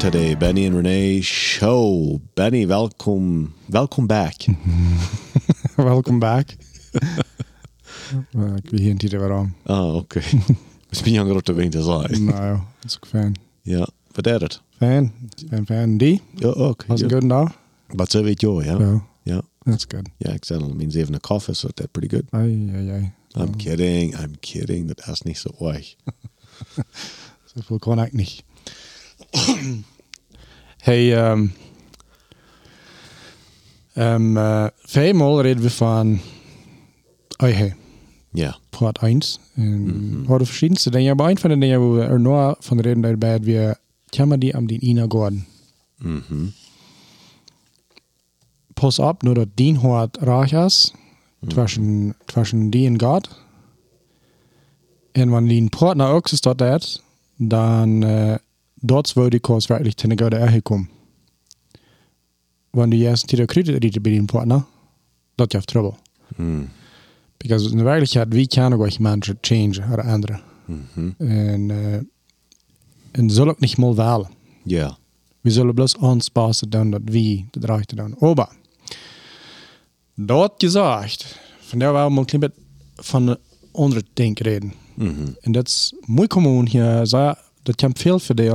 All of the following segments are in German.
today, Benny and Renee show. Benny, welcome, welcome back. Welcome back. Ik weet niet waarom. ah, oké. Dus ben je aan op de winter zijn. Nou, dat is ook fijn. Ja, wat is het? Fan, fan, fan. Die? Ja, ook. Was ja. een good dag? Wat zo weet je, ja. Ja, Ja, that's good. ja ik zei al, mijn zevende koffie, so that's pretty good. Ai, ai, ai. I'm kidding, I'm kidding, dat is niet zo erg. Zoveel kon ik niet. Hey, um, um, uh, vijfmaal reden we van Eihe, Ja, Part 1. En hadden verschillende dingen. Maar een van de dingen waar we er nog van reden daarbij, we komen die am die Ina Gordon. mhm, Pas op, nur dien hoort raag is, tussen, tussen die en God. En wanneer die partner ook zo staat dat, dan dort wo die koers wirklich ten gode herkommen. Wanneer die eerst die riet bij die partner, dat je heeft trouble. mm, Because in werkelijkheid, wie kan ook mensen changen, oder andere. mhm, En, uh, en zullen niet mal wählen. ja, Wir sollen bloß uns passen dann, dass wir das Rechte dann. Aber, dort gesagt, von der wir mal ein bisschen von anderen Dingen reden. mhm, Und das ist muy kommun hier, so, das kann viel für die,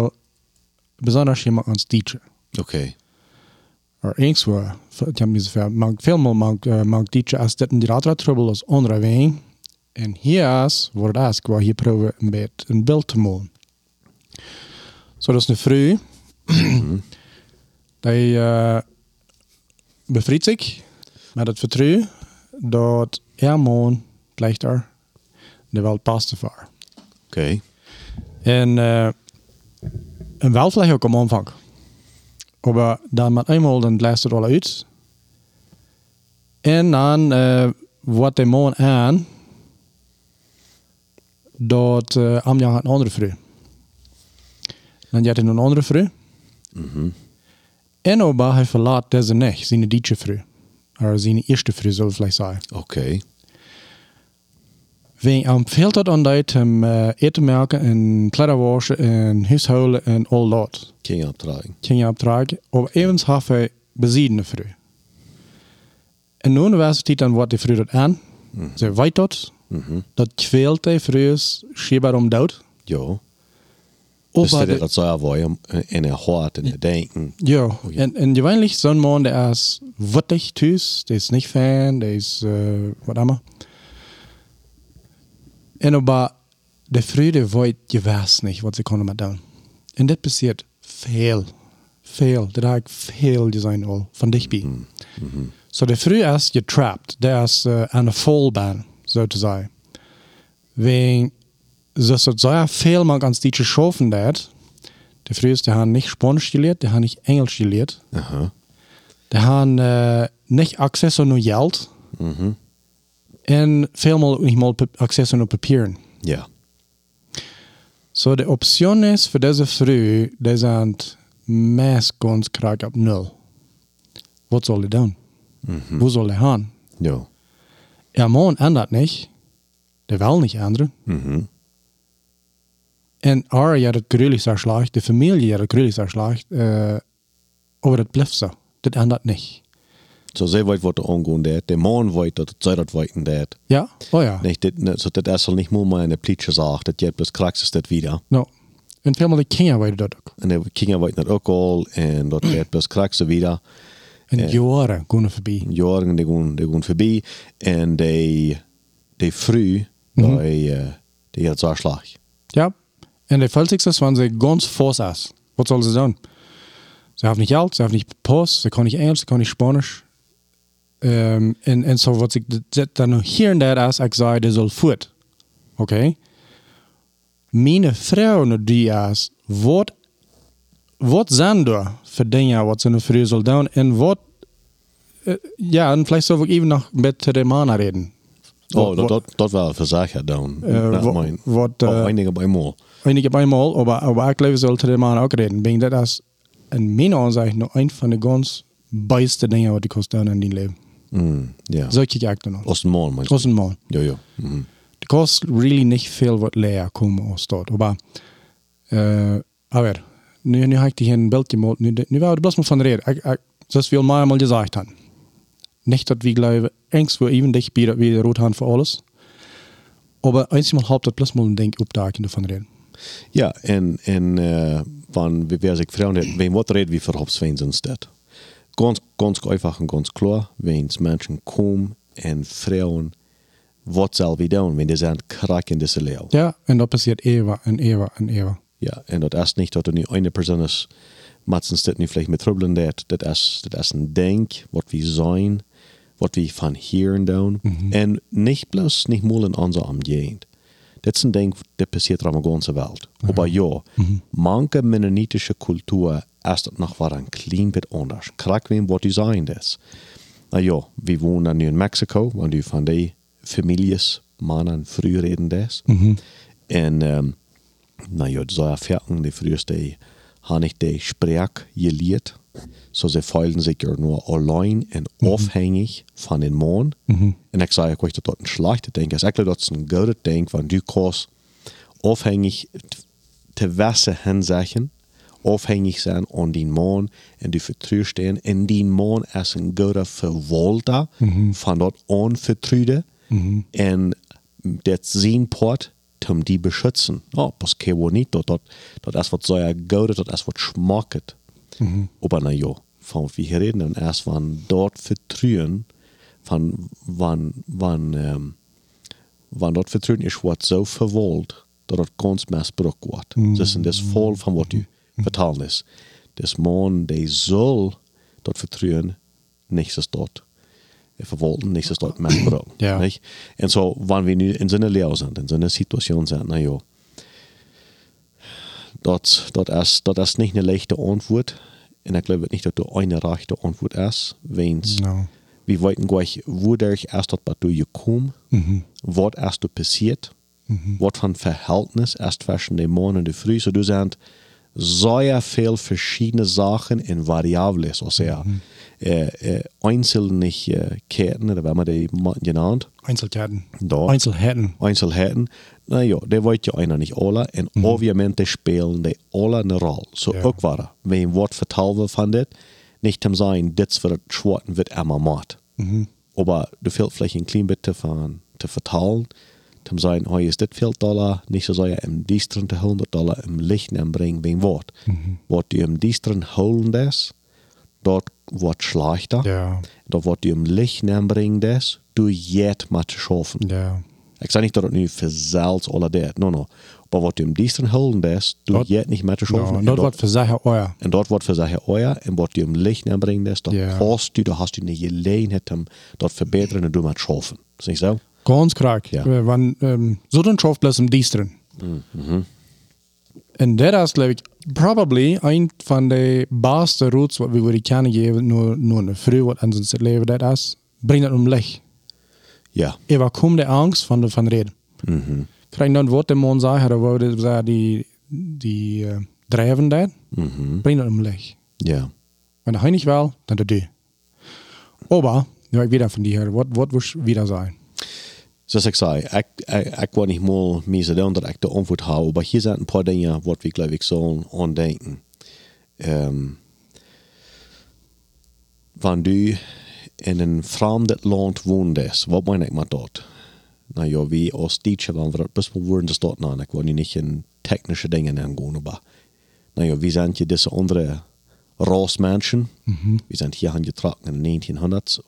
besonders jemand als Teacher. oké. Or irgendwo, ich habe mir so man viel mal man, uh, man Teacher als das in die Ratra Trouble als andere wegen. En hier is, wordt das, waar hier proberen een beetje een beeld te maken. Zo, dat is een vrouw. Die uh, bevriest zich met het vertrouwen dat er man blijft er de wel paste voor. Oké, En, uh, en wel vielleicht ook am Anfang. Aber dann mit einmal, dann lässt het wel uit. En dan uh, wordt de man aan dat uh, am jaar een andere vrouw. Dan heeft hij een andere vrouw. mhm, En aber hij verlaat deze niet, zijn dietje vrouw. Of zijn eerste vrouw, zou ik vielleicht zeggen. oké. Wie am fehlt dat aan dat hem uh, eten maken en kledder waschen en huishouden en al dat. King opdragen. kan je opdragen. Aber evens har hij besiedende vrouw. En nu universiteit dan wordt die vrouw dat aan. Ze weet dat. Mhm, Dat kweelt die vrouw schiebaar om dood. ja. Dus Aber dat de- dat zou wel in haar hart en haar denken. ja, en, en gewöhnlich zo'n man, der is wittig thuis, der is niet fan, der is uh, wat immer. En aber de vrouw die weet, je weet niet wat ze kunnen met doen. En dit passiert veel, veel. Dat heb ik veel gezien al, van dichtbij. So de vrouw is getrapt, der is uh, aan de volbaan, zo te zeggen. Wegen, so so sehr viel man ganz die schaffen dat. De vrouw is, die haben nicht Spanisch geleerd, die haben nicht Englisch geleerd. Aha. Die haben uh, nicht Access aan geld. Mhm. En veelmaal ook niet mal pap- access aan papieren. Ja. So de option is voor deze vrouw, die zijn meest kans krijgen op nul. Wat zal hij doen? Mhm. Wo soll er gaan? Ja. Er man ändert nicht. Der will nicht ändern. Mhm. En er ja dat gruwelijk zo slecht, de familie ja dat gruwelijk zo slecht, uh, aber dat blijft zo. Dat ändert nicht. So zij weet wat er aangaan deed. De man zij dat weten deed. Ja? Oh ja. Nicht, dit, ne, so dat is al niet meer in de plitsje zacht. Dat je plus krijgt is dat wieder. No. En veel de kinderen weten dat ook. En de weten dat ook al. En je plus krijgt ze wieder. En Ja. jaren gaan voorbij. Jaren die gaan, die gaan voorbij. En die, die vrouw, Mhm. die, uh, die had zo slag. Ja. En de is, wanneer ze ganz is. Wat zullen ze doen? Ze hebben niet geld, ze hebben niet post, ze kunnen niet Engels, ze kunnen niet Spanisch. Um, en, en zo wat ik d- dan nog hier en daar is, ik zei, dat zal voort. Oké? Mijn vrouw die is, wat, wat zijn er voor dingen wat ze een vrouw zal doen? En wat, eh, ja, en vielleicht zal ik even nog met de mannen reden. Oh, Wat- dat, dat, dat wel verzagen dan. Eh, Dat wat- mijn- wat, oh, eh, eindigen bij mal. einige einmal, aber, aber ich glaube, sollte der Mann auch reden. Wegen das ist in meiner Ansicht noch ein von den ganz besten Dingen, was die kosten in dein Leben. Mm, ja. Solche Jagden noch. Als een man, meinst du? Großen Mann. Ja, ja. Mhm. Die kostet really nicht viel, was leer kommen aus dort. Aber, äh, aber, nu, nu ik die een beeld gemaakt. Nu, nu wou ik er bloß mal van reden. Ik, ik, zoals we al mehrmals gesagt haben. Nicht, dass wir glauben, Angst vor even dich wie wie rot haben für alles. Aber einmal haupt das bloß mal ein Denk opdagen davon reden. Ja, en, en uh, van wer sich fragen, wen wat reden wir für Hopsweins instead? Ganz, ganz einfach und ganz klar, wenn Menschen kommen und fragen, was soll wir tun, wenn die sind krank in diese Lehre? Ja, en dat passiert eeuwen en eeuwen en eeuwen. Ja, en dat is niet dat er nu eine Person is, Matzen dit nu vielleicht mit Trubeln dat, dat is, dat is een denk, wat we zijn, wat we van hier en doen. En niet bloos, niet mal in onze omgeving. Dat is een denk, dat passiert op de ganze Welt. Aber ja, manche mennonitische Kultur dat nog wel een klein bit anders. Kijk wem wat zijn is. Na ja, we wonen nu in Mexico, want u van die families, mannen, früher reden das. En, um, nou ja, zo erfahren die früheste, habe ich die Sprache geleerd. So sie fühlen sich ja nur allein und abhängig von den Mond. Und ich sage, ich dort ein schlechter Denk. Ich sage, das ist ein guter Denk, wenn du kannst abhängig zu Abhängig sein an den Mond und du vertraust den. Und den Mond ist ein guter Verwalter von dort an vertrauen. Und das sein Port, um die beschützen. Oh, das kann wohl nicht. Das, das, das ist was so gut, das ist was schmeckt. Mhm. Aber na ja, von wie reden, und erst wann dort vertrauen, von wann, wann, ähm, wann dort vertrauen ist, was so verwollt, dass das ganz missbraucht wird. Mhm. Das ist das voll von was du vertalen ist. Das Mann, der soll dort vertrauen, nichts ist dort verwolten, nichts ist dort missbraucht. Ja. Nicht? Und so, wenn wir in so einer Lehre sind, in so einer Situation sind, na ja, dat, dat, is, dat is niet een leichte antwoord. En ik geloof niet dat er eine rechte antwoord is. Wens, No. we weten gleich, wo der erst dat wat du gekommen, wat erst du passiert, wat van Verhältnis erst zwischen dem Morgen und der Früh. So du sind sehr viel verschiedene Sachen in Variablen, so sehr. Äh, äh, Einzelnichkeiten, oder wenn man die genannt. Einzelheiten. Da. Einzelheiten. Einzelheiten. Nou ja, det weet je einer nicht alle. En obviamente spelen die alle eine Rolle. So Ja. ook waar, wenn wat vertalen we van dit, nicht zijn, dit voor het schwarten wird immer maat. Aber du fehlt vielleicht ein klein bisschen von zu vertalen, zu sagen, hey, ist das viel Dollar, nicht so sehr im Distren 100 Dollar im Licht bringen, wegen Wort. Was du im Distren holen das, dort wird schlechter. Ja. Dort wird du im Licht bringen das, du jet mal zu schaffen. Ja. Ik zeg niet dat het nu verzeilt alle dat. No, no. Maar wat je hem diensten houden des, du Dat- jet niet met te schaffen. No, dat dort, wordt voor zeggen, oh ja. en dort wordt voor zeggen, oh ja, en wat je hem licht aanbrengen des, dat Ja. hast du, da hast du eine Gelegenheit, hem dat verbeteren en du met schaffen. Is niet zo? Ganz krank. Ja. Ja. Wann, ähm, so dann schafft bloß im Diestren. Und das ist, glaube ich, probably ein von den besten Routes, was wir würde kennen geben, nur, nur eine Früh, was an uns das Leben das ist, bringt das um Licht. Ja. Überkommt die Angst von, von Reden. Mhm. Krijg dan wat de man dat worden ze die, die uh, drijven dat, Mhm. brengt dat om Licht. Ja. Wenn hij niet wil, dan dat doe. Aber, ik wieder von dir, wat, wat wil wieder sein? Zoals ik zei, ik, ik, ik wil niet meer zo doen dat ik de antwoord hou, maar hier zijn een paar dingen wat we geloof ik zullen aandenken. Um, wanneer du in een vreemd land woont, wat meen ik met dat? Nou ja, wie als Deutsche, wenn wir das mal würden, das dort nein, ich will nicht in technische Dinge angehen, aber nou ja, wir sind hier diese andere Rassmenschen. Wir sind hier angetragen in den 1900s.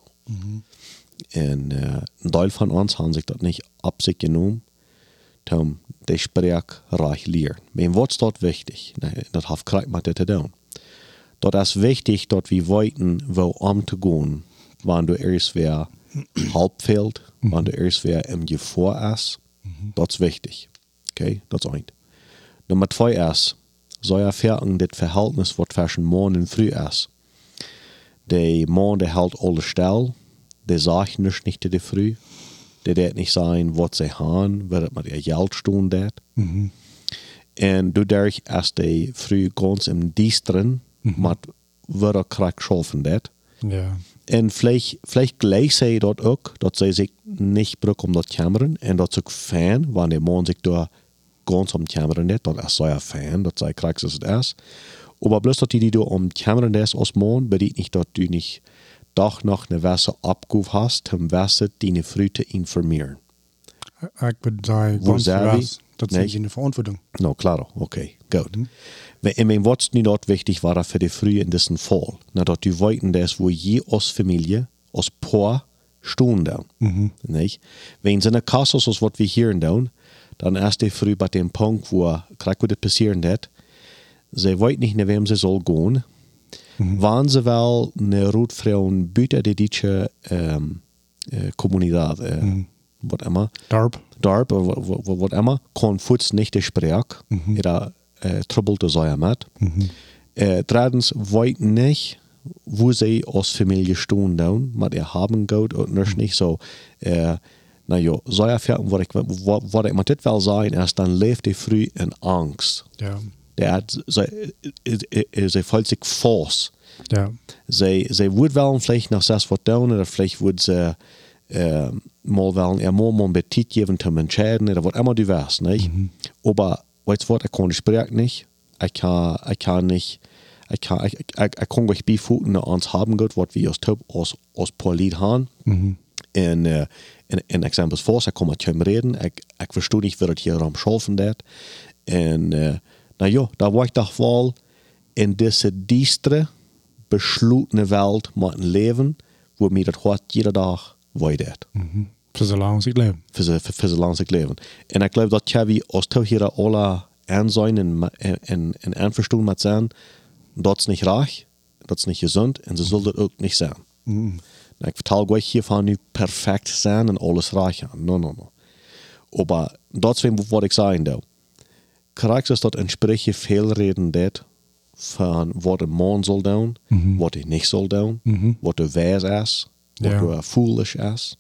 En uh, een deel van ons hebben zich dat niet op zich genomen. Om de spreek reich leren. Maar wat is dat wichtig? Dat heeft krijg met dit te doen. Dat is wichtig dat we weten wo om. Wanneer du eerst weer halb fehlt, wanneer du eerst weer im gevoor is. Dat is wichtig. Okay, dat is één. Nummer twee is, zou je ervaren dit verhältnis wat tussen morgen en früh is. De man, der hält alle still. Der sagt nicht, nicht in der Früh. Der wird nicht sagen, was sie haben, wird mit ihr Geld stehen dat. Und dadurch ist der früh ganz im Dienstren, mit wird er krank schaffen dat. Ja. En vielleicht, vielleicht gleich sie dort auch, dass sie sich nicht brauchen um das Kameran. Und das ist auch fein, wenn der Mann sich da ganz am Kameran nicht, dann ist er ja fein, dass sie krank ist ist. Aber bloß, dass die, die du um Kämmerin des aus Mond, bedeutet nicht, dass du nicht doch noch eine Wasser abguf hast, um Wasser deine Früchte informieren. Ich würde sagen, ganz zijn we? was, dat Nee. is in de verantwoording. No, claro, okay, gut. Mhm. In mijn wat niet dat wichtig war für die Früh in diesem Fall, na, dass du weiten das, wo je als Familie, als Paar, stehen down. Mhm. Nicht? Wenn sie eine Kasse ist, was wir hier down, dann erst die Früh bei dem Punkt, wo gerade das passieren wird, sie weiß nicht, nach wem sie soll gehen. Waren sie wel eine Rotfrauen büter die deutsche ähm, äh, Kommunität, äh, was immer, Darp. dorp of wa- wa- wa- wat immer kon voets niet te spreken. Mm Era uh, trouble zijn met. Uh, Drittens weet niet wo sie als Familie stehen down, maar er haben goed und nicht nicht so. Uh, nou ja, so erfahren, wat ik, wat, wat ik met dit wel zijn, is dan leeft hij früh in angst. Ja. Der hat, sie, sie fühlt sich force. Ja. Zij, zij wordt wel vielleicht zes wat doen, oder vielleicht wordt ze äh, mal wel er mal ein Petit geben zum Entscheiden, oder was immer du weißt, nicht? Aber, weißt du was, ich kann sprechen nicht, ich kann, ich kann nicht, ich kann, ich, ich, ich kann euch beifuten, uns haben gut, was wir aus Top, aus, aus Polit haben. En, uh, en, en exempels voor, ik kom met hem reden. Ik, ik verstoor niet wat het hier am schaffen dat. En, uh, nou ja, daar word ik toch wel in deze diestere, beslutene Welt met een leven, mir dat gaat jede dag weiter. Voor zo lang als ik leef. Für ze, für, für ze lang zich leven. En ik geloof dat jij als toch hier alle aan zijn en, en, en, met zijn, dat is niet reich, dat is niet gezond en ze zullen dat ook niet zijn. Ik vertel euch hier van nu perfect zijn en alles reich aan. No, no, no. Aber dat is wat ik zeggen is dat entsprechend veel reden dat van wat een man zal doen, wat hij niet zal doen, wat de wijs is, wat Ja. de foolish is.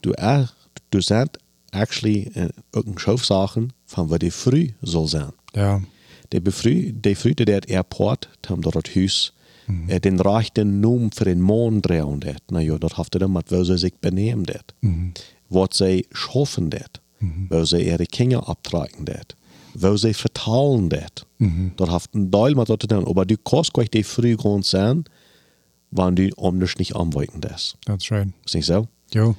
Du, er, du zijn actually uh, ook een schoofzaken van wat die früh zal zijn. Ja. De befrü, de frühte det airport, tam dat het huis, eh, den rechten noem voor een man draaien dat. Nou ja, dat heeft dan met waar ze zich benemen dat. Wat zij schaffen dat. Waar zij ihre Kinder abtragen dat. Waar zij vertalen dat. Dat heeft een deel met dat te doen. Maar du kannst gleich die früh grond zijn, wanneer du anders niet aanwijken das. That's right. Is niet zo? Jo.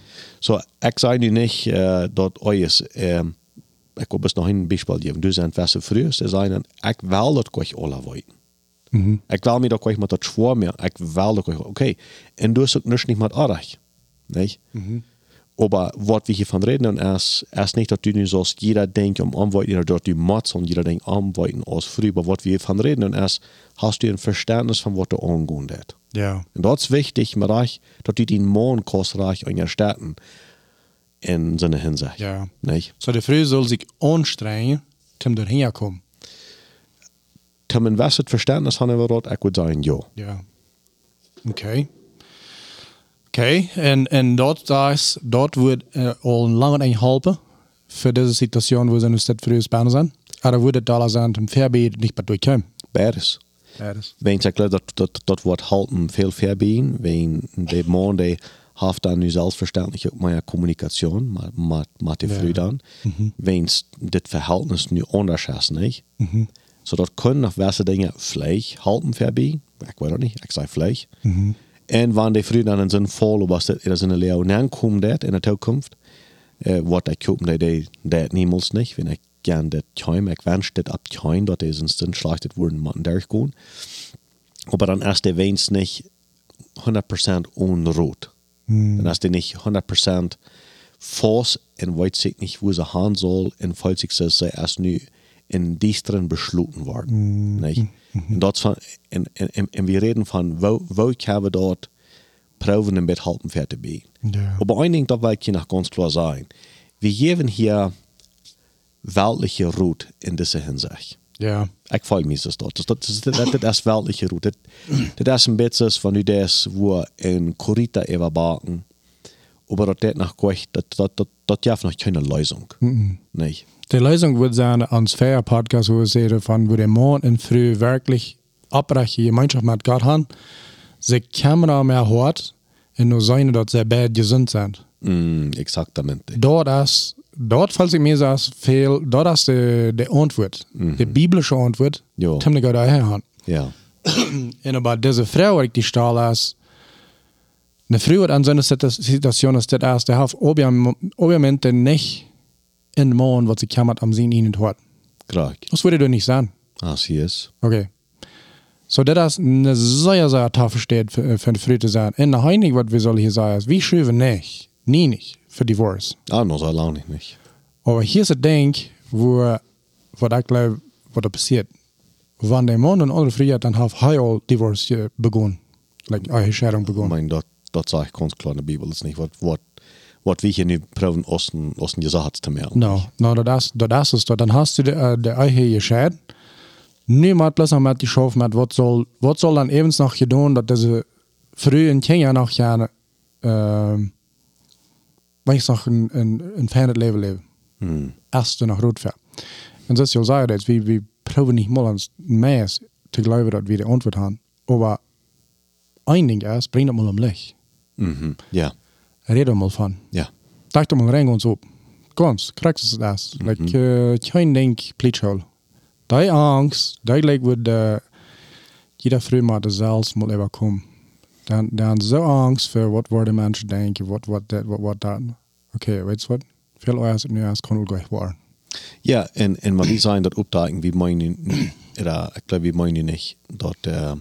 Jeg sier nu nicht, äh, dat eues, äh, ik wil best nog een Beispiel geven. Du zijn verse früher, ze zijn, ik wil dat euch alle weten. Ik wil mir dat euch met dat schwor meer, ik wil dat euch, okay. En du ist nicht nicht mit Arach, nicht? Aber was wir hier von reden, und erst, erst nicht, dass du nicht sollst, jeder denkt um Anweiten, oder dort du machst und jeder denkt Anweiten aus früh, aber was wir hier von reden, und erst hast du ein Verständnis von was du angehen wird. Ja. En dat is wichtig, dat dat die den Mond kostreich in je staaten in seine Hinsicht. Ja. Nicht? So de vrouw zal zich aanstrengen om erheen te komen. Zum wasset Verständnis haben wir dort, ich würde sagen, ja. Ja. Oké. Oké, en, en dat, is, dat wordt uh, al lang en helpen voor deze situatie waar ze nu steeds voor Spanisch zijn. Maar wordt het al zijn om verbieden niet meer doorkomen. Beides. Is. Wenn ich glaube, dat, dat, dat wordt halten veel verbieden, wenn de man, die heeft dan nu zelfverständlich ook meer Kommunikation, maar, maar die früh dan, wenn dit Verhältnis nu anders is, nicht? So dat können noch gewisse Dinge vielleicht halten verbieden, ich weiß auch nicht, ich sage vielleicht. En wanneer die früh dan in zijn vol was dat er in een leeuw aankomt dat in de toekomst, äh, wat ik koop dat die dat niemals nicht, wenn ich gern dat tjuim, ik wens dat ab tjuim, dat is een stund schlachtet worden man durchgehen. Aber dann erst der wens nicht 100% unrot. Dann hast du nicht 100% Force und weiß sich nicht, wo sie haben soll und falls sich das erst nu in diesteren beschloten worden. Nicht? Und, dort von, und, und, und, und wir reden von, wo, wo ich habe dort Proben im Bett halten fertig bin. Ja. Aber ein Ding, da will ich hier noch ganz klar sagen. Wir geben hier weltliche Ruhe in dieser Hinsicht. Ja. Ik val me zo dat. Dus dat is, dat, dat is weltliche route. Dat, dat is een beetje van u des, wo een corita even baken. Aber dat nog kwijt, dat, dat, dat, dat heeft nog geen Lösung. Nee. Die Lösung wird sein, ans Fair Podcast, wo wir sehen, von wo der in früh wirklich abreiche Gemeinschaft mit Gott haben, sie Kamera mehr hört und nur sein, dass sie beide gesund sind. Mm, exactamente. Dort ist dort, falls ich mir das fehl, dort ist die, die Antwort, die biblische Antwort, Ja. ziemlich gut daher. Ja. En aber diese Frau, die die stahl ist, eine Frau an so einer Situ- Situation ist, das ist, der hat obviamente nicht in den Mond, was sie kammert am Sinn ihnen hat. Graag. Das würde du nicht sagen. Als hij is. Okay. So, das ist eine sehr, sehr taffe Stadt für, für eine Frau zu sein. Und heinig, was wir sollen hier sagen, ist, wir schreiben nicht, nie nicht, für Divorce. Ah, nog zo lang niet. Aber hier ist ein Ding, wo, was ich glaube, was da passiert. Wenn der Mann und alle Frau dann hat er all Divorce äh, begonnen. Like, eine Scheidung begonnen. meen, dat, dat zegt ganz klar in de Bibel. Dat is niet wat, wat, wat we hier nu proberen Osten, Osten gezegd te melden. No, no, das, das ist es. Dann hast du die, äh, die Eiche gescheit. Niemand noch mit die Schauf mit, was soll, was soll dann eben noch getan, dass diese frühen Kinder noch gerne, ähm, wenn ich noch ein, ein, ein fernes Leben leben. Hmm. Erst noch rot fährt. Und das ist ja sagen, dass wir, wir probieren nicht mal ans Mees zu glauben, dass wir die Antwort haben. Aber ein Ding ist, bring das mal um Licht. Mhm. Ja. Red mal von. Ja. Dacht mal rein und so. Ganz, kriegst du das. Like, uh, kein Ding, Plitschol. Die Angst, die like wird uh, jeder früh mal das selbst mal überkommen. Dann, dann so Angst für, was worden Menschen denken, was, was, das, was, was, das. Okay, weißt du was? Viel euer ist mir als kann gleich waren. Ja, en, en maar wie zijn dat opdagen, wie meinen, oder, ik glaube, wie meinen nicht, dat uh,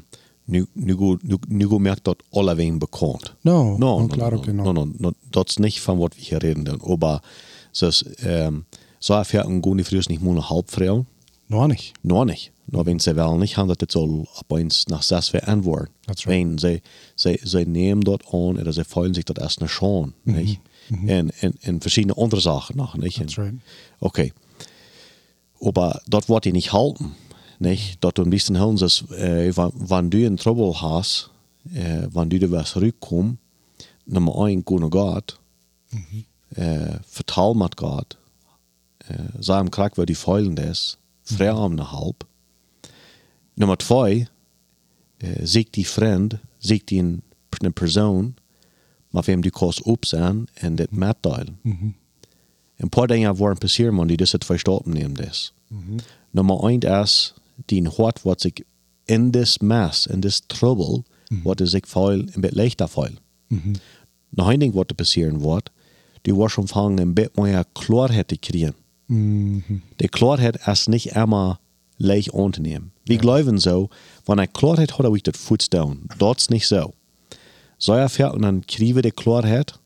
nu, nu, go- nu, nu merkt dat alle wen bekommt. No, No, no, no, klar, no, no, no. no, no, dat is niet van wat we hier reden. Aber dus, um, zo erfährt een goede vrouw niet meer een halbvrouw. Noch nicht. Nog niet. Nou, wenn ze wel niet gaan, dat het zal opeens nach zes weer antwoorden. That's right. Wenn ze, ze, ze nemen dat aan, oder ze fühlen sich dat erst nicht schon. Nicht? En, en, en verschiedene andere Sachen noch. Nicht? That's right. Okay. Aber dort wird die nicht halten. Nicht? Liebsten hören sie es, äh, wenn, wenn du einen Trouble hast, äh, wenn du da was zurückkommst, Nummer ein, geh nach Gott, äh, vertrau mit Gott, äh, sei am Krieg, wo die Feulen ist, frei am eine halb. Nummer zwei, äh, sieg die Freund, sieg die ein- eine Person, mit wem du kannst aufsehen und das mitteilen. Een paar dingen worden passieren, man, die dus het verstoppen nemen. Dus. Nummer 1 is, hart wat zich in this mess, in this trouble, wat is zich veel een beetje leichter veel. Nog een ding wat er passieren wordt, die wordt ontvangen een beetje meer Klarheit te krijgen. Die Klarheit is niet immer leicht aan te nemen. We geloven zo, wanneer ik Klarheit ik dat voets down. Dat is niet zo. Zo erfährt und dann kriegen wir die Klarheit,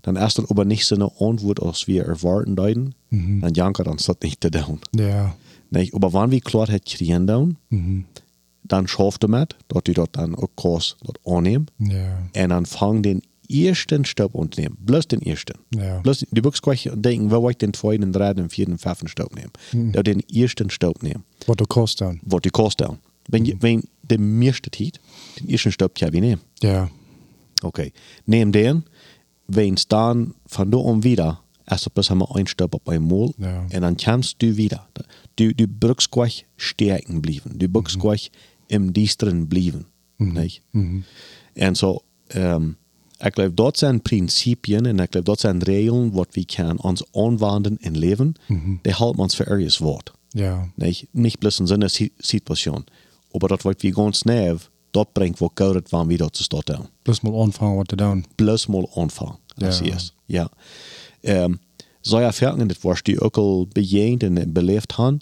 dann erst dann aber nicht so eine Antwort, als wir erwarten deuten, dann jankert uns das nicht down. Ja. Nicht? Aber wenn wir Klarheit kriegen down, dann schafft du mit, dass du dort dann auch Kurs dort annehmen, Ja. und dann fang den ersten Stopp unternehmen. Bloß den ersten. Ja. Bloß, du musst gleich denken, wo ich den zweiten, den dritten, den vierten, fünften Stopp nehmen. Mhm. den ersten Stopp nehmen. Wat du kost dan. Was die kostet down. Wenn, je- wenn der meiste Zeit, den ersten Stopp kann ich nehmen. Ja. Okay. Neem den, wenn es dann von da an wieder, erst bis haben wir ein Stopp auf einmal, Ja. und dann kannst du wieder. Du, du brauchst gleich stärken bleiben. Du brauchst gleich im Diesteren bleiben. Nicht? Und so, ähm, ich glaube, dort sind Prinzipien und ich glaube, dort sind Regeln, was wir können uns anwenden in Leben, die halten uns für irgendwas Wort. Ja. Nicht, nicht bloß in so einer Si- Situation. Aber das, was wir ganz näher, dort bringt, wo Gott wann wieder zu starten Plus mal anfangen wat te doen. bloß mal anfangen. Das Ja. ist. Ja. Erfahrungen, das was die auch al bejegend und belebt haben,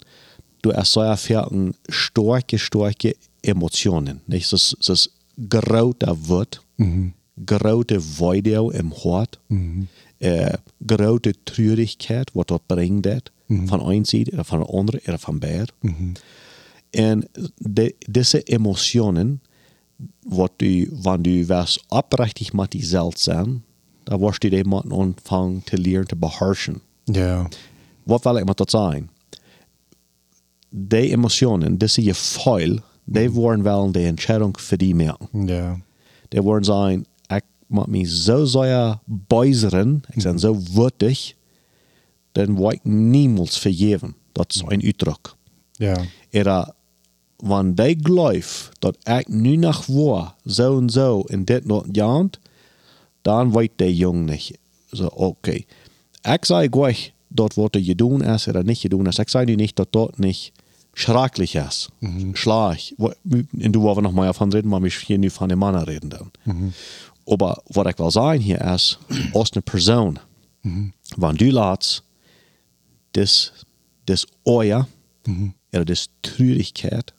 du hast so Erfahrungen starke, starke Emotionen. Nicht? Das, das große Wort, große Weide im Hort, äh, große Traurigkeit, was dort bringt, das, von einer Seite oder von der anderen oder von beiden. Und de, diese Emotionen, wat du, wann du was oprechtig mit dir selbst sein, da wirst du die mit anfangen zu lernen zu beherrschen. Ja. Was will ich mit das sagen? Die Emotionen, diese Gefühle, die wollen wel die Entscheidung für die merken. Ja. Die wollen sagen, ich muss mich so sehr beusern, ich bin so würdig, dann will ich niemals vergeben. Das ist ein Ausdruck. Ja. Oder wenn die glaubt, dass ich nu noch war, so und so in dit noch Dann weiß der Junge nicht. So, okay. Ich sage euch, dort wordt er gedaan is oder nicht gedaan is. Ik zei nu niet dat dat niet schrecklich ist. Schlag. Wo- En du wollen wir noch mal davon reden, weil wir hier nu von den Männern reden dann. Aber was ich will sagen hier ist, als eine Person, wenn du lässt, das, das Euer, oder das Traurigkeit,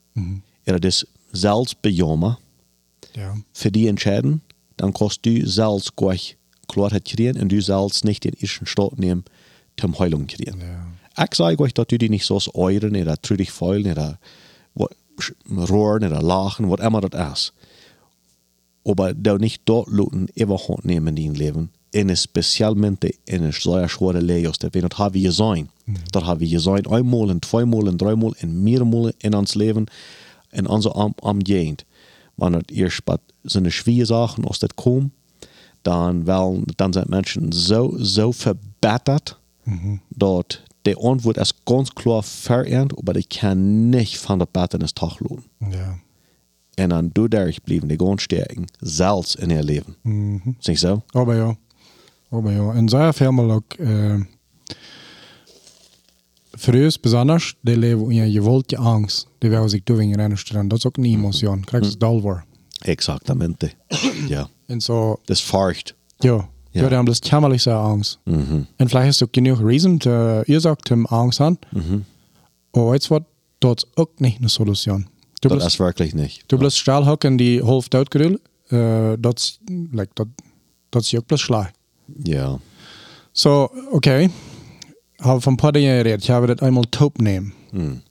oder das Selbstbejammer, Ja. für die entscheiden, dann kannst du selbst gleich Klarheit kriegen und du selbst nicht den ersten Start nehmen, zum Heilung kriegen. Ja. Ich sage euch, dass du die nicht so euren oder trüdig feulen oder rohren oder lachen, was immer das ist. Aber du nicht dort luten überhaupt nehmen in dein Leben, in specialmente in een zeer schwere leos. Dat dat hebben we gezien. Dat hebben we gezien eenmaal en tweemaal en driemaal en meermaal in ons leven in onze am, omgeving. Wanneer het eerst wat zijn schwere Sachen, als dat komt, dan, wel, dan zijn mensen zo, zo verbeterd, dat de antwoord is ganz klar verernt, maar die kan niet van de betternis tagloon. Ja. En dan door daar blijven die ganz sterken, zelfs in haar leven. Mhm. Zeg je zo? Aber ja. Aber ja. En zij firma ook. Uh, Früher besonders, die leven in je wilt je angst. Die wil zich doen in rennen staan. Dat is ook een emotie. Krijg je dal voor. Exactamente. ja. En zo, Das furcht. ja. Ja. Ja, dan is jammerlich so Angst. Mhm. En vielleicht hast du genug Reason, te, ihr sagt, um Angst haben. Mhm. Aber jetzt wird dort auch nicht eine Solution. Du Das ist wirklich nicht. du bist Stahlhocken, die halb doodgerullen. Uh, dat, like, dat, dat is je ook plus schlag. Ja. So, okay. Habe von ein paar Dingen geredet. Ich habe das einmal top nehmen. Mhm.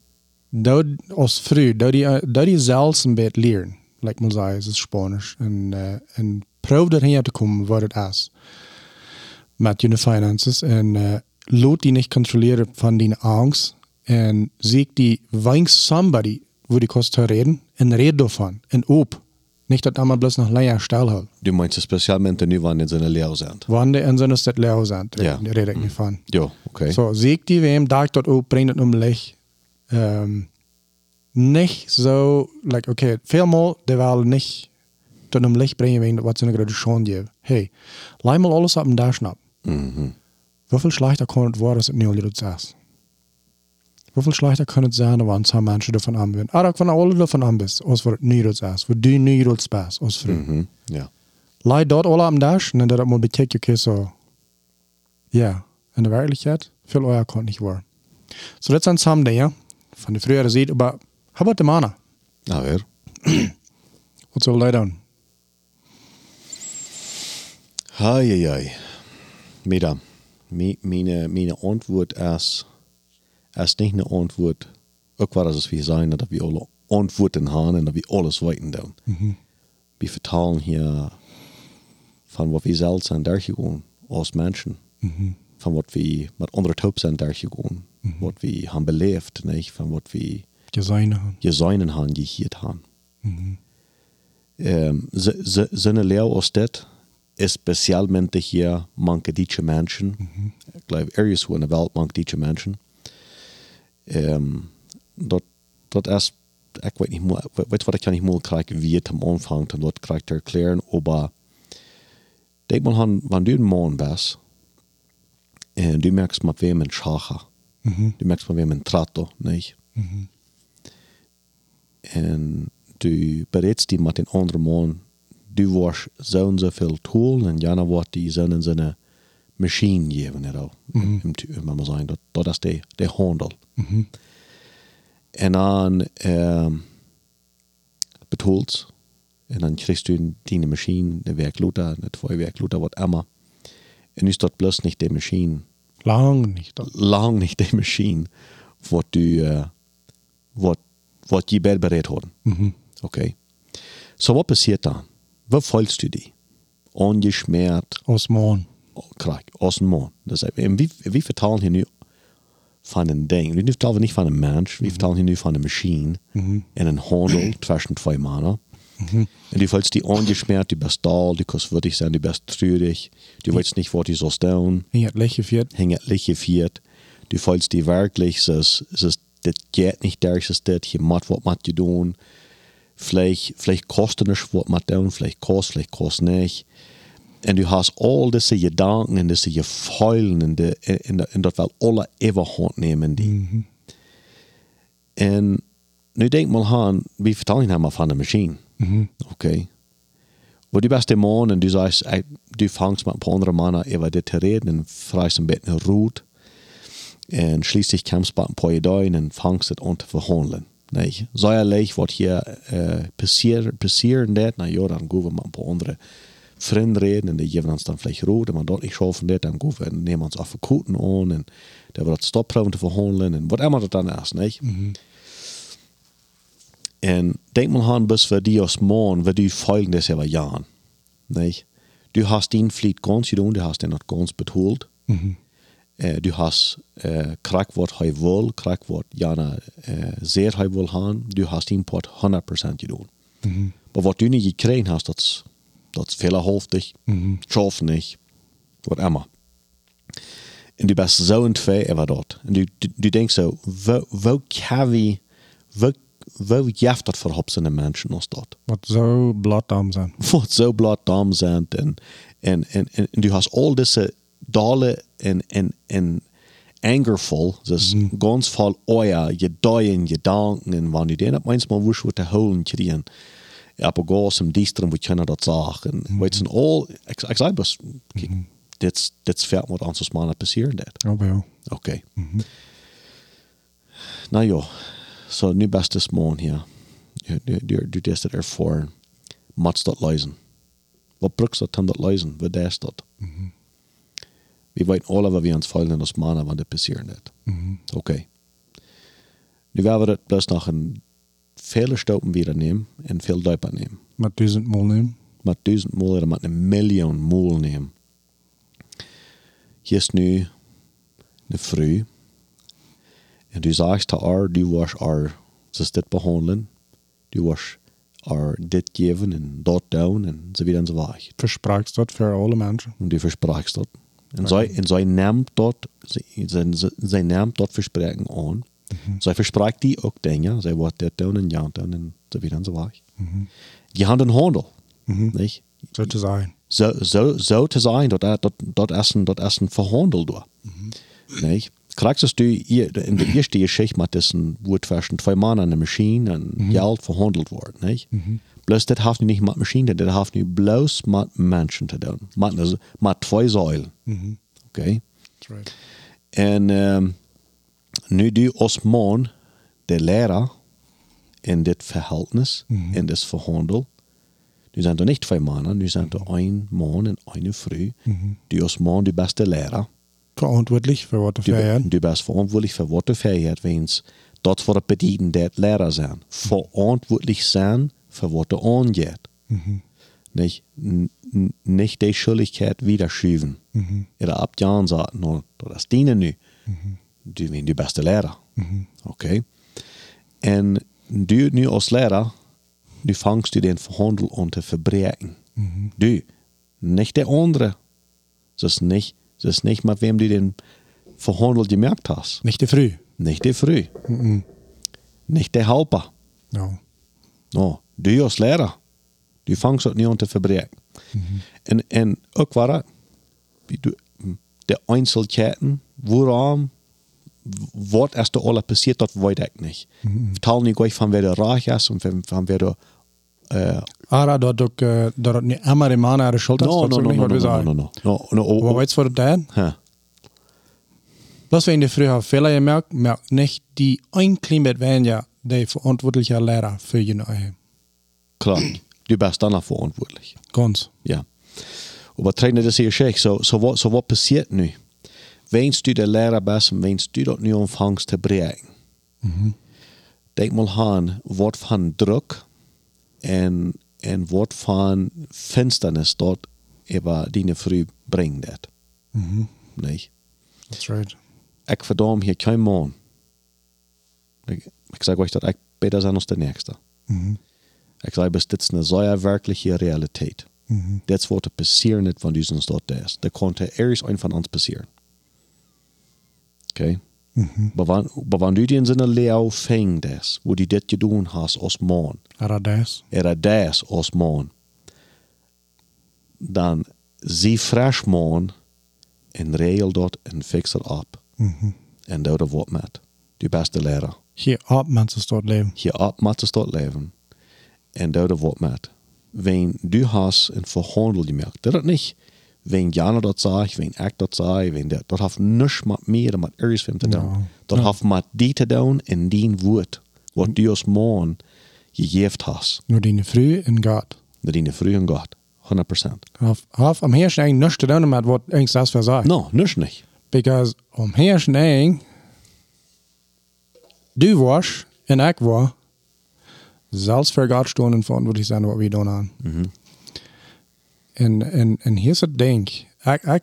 Da, als früh, da die, da die selbst ein bisschen lernen. Like man sagt, es ist Spanisch. Und, uh, und probeer dahin te komen wat het is. Met je finances. En uh, laat die niet controleren van die angst. En zie die weinig somebody, wo die te reden. En red daarvan. En op. Niet dat allemaal bloß nog länger stilhouden. Du meinst specialmente nu, wann in seine Lehre sind. Wanneer en zijn dat leer zijn. Ja. Daar red ik niet van. Ja, okay. So, zie die wem, dag dat op, breng het om licht. Um, nicht so, like, okay, vielmal, die willen nicht tot om licht brengen wegen wat ze gerade schon geben. Hey, leih mal alles op een dag schnappen. Mhm. Hoeveel slechter kan het worden als het nu al dat is? Hoeveel slechter kan het zijn wanneer zo'n mensen ervan aan zijn? Ah, van alle ervan aan bent, als wat het dat is. Wat du nu dat is, als vroeger. Mhm. Ja. Leid dort alle am Dash und dann dat mal betekent, okay, so. Ja, in der Wirklichkeit, viel euer kommt nicht wahr. So, das sind some Dinge von der früheren Zeit, aber how about the Mana? Nou weer. Was soll der tun? Hei, hei, hei. Mira, mi- meine, meine Antwort ist, ist nicht eine Antwort, auch war das wir sein, dass wir alle Antworten haben und dass wir alles weiten tun. Wir vertalen hier von was wir selbst sind durchgegangen als Menschen. Von was wir mit anderen Top sind durchgegangen. Was wir haben? Von was wir Geseine. geseinen haben, gehiert haben. Um, ze- ze- zijn leer als dit, specialmente hier manche deutsche Menschen, ich glaube, ergens in der Welt manche deutsche Menschen, dat, dat is, ik weet niet, moe- weet wat ik kan niet moeilijk krijgen wie am Anfang, dan dat krijg ik te erklären, aber denk mal an, wann du ein Mann bist, und du merkst mit wem ein Schacher, du merkst mit wem ein Trato, nicht? en du berätst die met een andere man, du was zo en zoveel tool en Jana wordt die zo en zo'n machine geven. You know, mm -hmm. zeggen, dat, dat is de, de handel. En dan um, betaalt en dan krijgt du die machine, de werkluter, de wat immer. En is dat plus niet de machine Lang nicht. Dat. lang niet de machine wat du uh, wat wat je bij bereid hadden. Mhm. Okay. So wat passiert dan? Wat volgst du die? Ongeschmert, Aus Mann. krijg, als een man. Dus, en wie, wie vertalen hier nu van een ding? We vertalen niet van een mens, we hier nu van een machine en een handel tussen twee mannen. En du volgst die ongeschmert, du bist da, du kannst würdig sein, du bist trürig, du weißt nicht, was du sollst tun. Lichtje viert. hängert geviert. Du fühlst die wirklich, es ist, das geht nicht es ist je macht, was man tun. Vielleicht, vielleicht kostet es, was man tun, vielleicht kostet, vielleicht kostet nicht. En du har all disse gedanken en disse gefeilen en, de, en, en dat wel alle overhand nemen die. En nu denk mal han, vi vertellen hem van de machine. Oké. Wo die beste man en du sagst, du ein paar anderen Männern über das zu reden und freist ein bisschen Ruhe. Und schließlich du mit ein paar Ideen und fangst es an zu verhandeln. Nee, säuerlich, was hier äh, na ja, dann gehen wir mit ein paar anderen Freunden reden und die geben uns dann vielleicht Ruhe, wenn man dort nicht schaffen wird, dann gehen wir und nehmen uns auf den Kuten an und der wird stoppen zu verhandeln und was immer das dann ist, nicht? En denk mal an, bis wir die aus morgen, wir die folgen das aber Jahren. Nicht? Du hast den Fleet ganz gedaan, du hast den noch ganz betont. Äh, du hast äh, krak wat hij wil, krak wat jana äh, sehr hij wil haben, du hast ihn pot 100% gedaan. Aber was du nicht gekriegt hast, das das fehlerhaftig, mhm. schaffen nicht, was immer. Und du bist so in twee aber dort. Und du, du, du denkst so, wo, wo kann wir, wo, wo jaft dat verhopsende Menschen ons dat? Wat zo bloedam zijn. Wat zo bloeddam zijn en, en, en, en, en du hast all deze dale en, en, en angervol, dus mm. ganz voll euer, je deien, je danken, en wanneer du den manchmal wusch wat te holen kriegen, aber gas im Distrum, wo können das sagen. Mm. Weet zijn all, ik, ik zei best, mm. dit, dit fährt wat anders mal passieren dat. Oh, ja. Oké. Okay. Nou ja, så nu bestes mån her. Du, du, du det er for mats dat leisen. Vad bruks dat han dat leisen? Vad det dat? Vi vet alla vad vi ens fallen oss mana vad det passerar det. Okej. Okay. Nu werden det bloß noch en vele stoppen wieder nehmen en veel duiper nehmen. Met duizend mol nemen. Met duizend mol eller met een miljoen mol nehmen. Hier ist nu de fru. En du sagst til haar, du was haar, så dit behandelen. Du was haar dit geven en dat doen en zo weer en zo weg. Verspraakt dat voor alle mensen. En du versprachst dat. En zij, en zij neemt dat, zij, zij neemt dat verspreken aan. Zij verspraakt die ook dingen. Zij wordt dit doen en ja doen en zo weer en zo weg. Die hebben een handel. Niet? Zo te zijn. Zo, zo, zo te zijn, dat, dat, dat, is een, dat is een verhandel door. Niet? Krijgst du hier in der ersten Geschichte mit diesen, wo zwischen zwei Mann an der Maschine und mhm. Geld verhandelt wird, nicht? Mhm. Bloß das hat nicht mit Maschinen, das hat nicht bloß mit Menschen zu tun. Mit, also, mit zwei Säulen. Mhm. Okay? That's right. En um, nu du als man, der Lehrer, in dit Verhältnis, in das Verhandel, du sind doch nicht zwei Männer, du sind doch ein Mann und eine Frau. Du als Mann, du bist der Lehrer. Verantwoordelijk voor wat de Du, vijand. du bist verantwortlich für was du fähig wenn's dort vor der bedienen der Lehrer sein. Verantwortlich sein für was du angeht. Nicht, n- n- nicht die Schuldigkeit wieder schieben. Oder abjahren sagen, no, das dienen nu. Du bist der beste Lehrer. Okay. Und du nu als Lehrer, du fangst du den Verhandel an zu verbreken. Du, nicht der andere. Das ist nicht, das ist nicht mit wem du den Verhandel gemerkt hast. Niet te vroeg. Nicht der Früh. Nicht der Helper. Ja. No, du als Lehrer. Du fangst dat niet aan te verbreken. En, en waar, wie du, de Einzelketten, waarom, wat is er alle passiert, dat weet ik niet. Vertel niet gleich van wer der reich is en van, wer der, uh, Ara, dat ook, uh, dat niet de schuld is. no, no, no, no, wat no, no, no, no, no, no, Maar oh, weet je wat is? huh. Bloß wenn die früher Fehler gemerkt, merkt nicht die ein Klimat werden ja der verantwortliche Lehrer für die neue. Klar, du bist dann auch verantwortlich. Ganz. Ja. Aber trainen das hier schlecht. So, so, wat, so wat passiert nu? Wens du der Lehrer bist und wens du dat nu anfängst te breken. Denk mal aan wat van druk en, en wat van finsternis dort über die früh bringt dat. Nicht? That's right. Ik verdam hier kein Mann. Ik zeg euch dat ik beter zijn als der Nächste. Ik zeg, bis dit is een zeer werkliche Realität. Das wordt passieren nicht, wenn du uns dort ist. Das konnte erst ein von uns passieren. Okay? Aber wenn, aber wenn du dir in seiner Lehre fängst, wo du das getan hast als Mann, Ara das. oder das als Mann, dann zie fresh man en regel dat en fix het op. En doe er wat met. De beste leraar. Hier ab mensen stort leven. Je op met te stad leven. En doe er wat met. Wenn du hast en verhandel je merkt. Dat het niet. Wenn Jana dat zei, wenn ik dat zei, wenn heeft niks met meer dan met ergens van te doen. No. Dat heeft met die te doen en die woord. Wat du als man gegeven hast. Nur die früh in God. Dat die vrouw en God. 100%. Haf, haf am herrschen eng nichts zu tun mit was irgendwas das versagt. No, niks niet. Because am herrschen eng, du warst en ik war, zelfs für Gott von, würde ich sagen, was wir tun haben. En, en, en hier ist das Ding,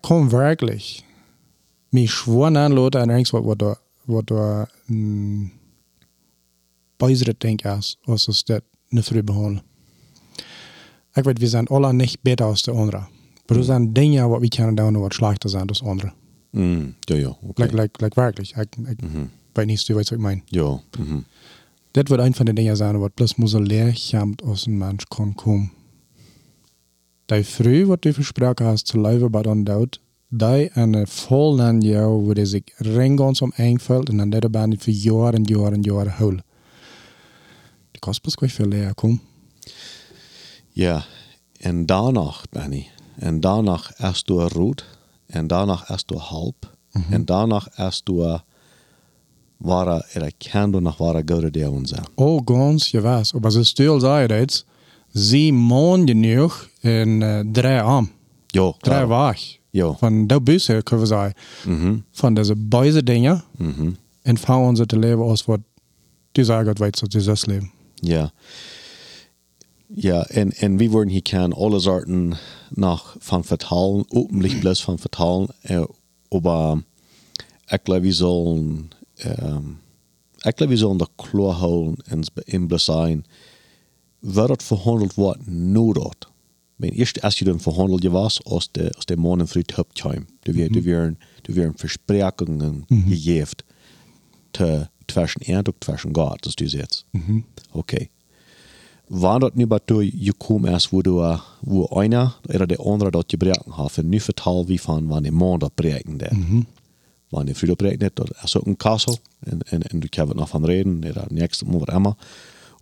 komme wirklich, mich schworen an Leute an irgendwas, was da, was da, mm, bessere Ding ist, als es das nicht früh behandeln. Ich weet, wir sind alle nicht besser als der andere. Aber er sind Dinge, was wir können tun, was schlechter sind als andere. Mm, ja, ja. Okay. Like, like, like wirklich. Ich, ich weet niet, du weißt, was ich meine. Ja. Mhm. Das wird ein von den Dingen sein, was bloß muss ein Lehrchamt aus dem Mensch kann kommen. Die früh, was du versprochen hast, zu leben bei den Tod, die eine vollen Jahr, wo die sich ring ganz um einfällt und dann der Band für Jahre und Jahre und Jahre holen. Die kostet bloß gleich viel leer, komm. Ja. En danach, Benny, en danach erst du rood, en danach erst du halb, en danach erst du ware, er kan du nach ware gode der und sein. Oh, ganz, je weiß. Aber so stil zei je mohn genoeg in uh, drei arm. Ja, Drei. Wag. Ja. Van de bussen kunnen we zeggen. Mhm. Van deze beide dingen. Mhm. En vouwen ze te leven als wat die zeggen weet dat ze zes leven. Ja. Ja, en, en wie worden hier kan alle soorten nach van vertalen, openlijk plus van vertalen, äh, aber ich glaube, wir sollen, ähm, ich glaube, wir sollen da klar houden en in zijn, verhandeld wordt, nu dat. Men eerst als je dan verhandeld je was, als de, als de man en vrouw opkwam, er werden, er werden, er werden Versprechungen gegeven, te, zwischen er und zwischen Gott, das du jetzt. Okay. Wann dat nu wat du gekommen ist, wo du, äh, wo einer oder der andere dort gebrochen hat, und nu wann der Mann dort brechen der. Wann der Frau dort brechen hat, oder so ein Kassel, und, und, und du kannst noch von reden, oder nächstes Mal, was immer.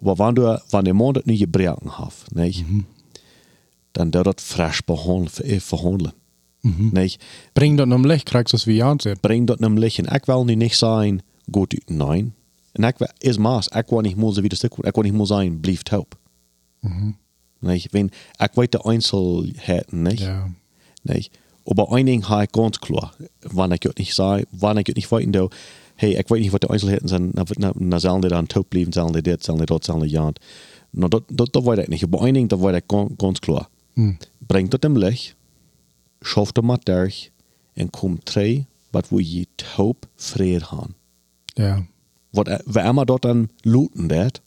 Aber wann du, wann der Mann dort nu gebrochen hat, nicht? Dann der dort frisch verhandeln. Nicht? Breng dat om licht, krijg je als wie zit. Bring dat naar licht. En ik wil nu niet zijn, goed uit, nein. En ik wil, is maas, ik wil niet meer zo wie stuk Ik wil niet meer zijn, blijf taub. Nee, wenn, ik weet de Einzelheiten nicht. Ja. Nee. Aber ein Ding habe ich ganz klar, wann ich es nicht sage, wann ich es nicht weiten darf, hey, ich weiß nicht, was die Einzelheiten sind, na, na, na sollen die dann taub bleiben, sollen die das, sollen die dort, sollen die ja. Na, das, das, das weiß ich nicht. Aber ein Ding, da weiß ich ganz, klar. Bringt das im Licht, schafft das mal durch und kommt drei, was wir je taub Frieden haben. Ja. Wat, wat immer dort dann looten dat,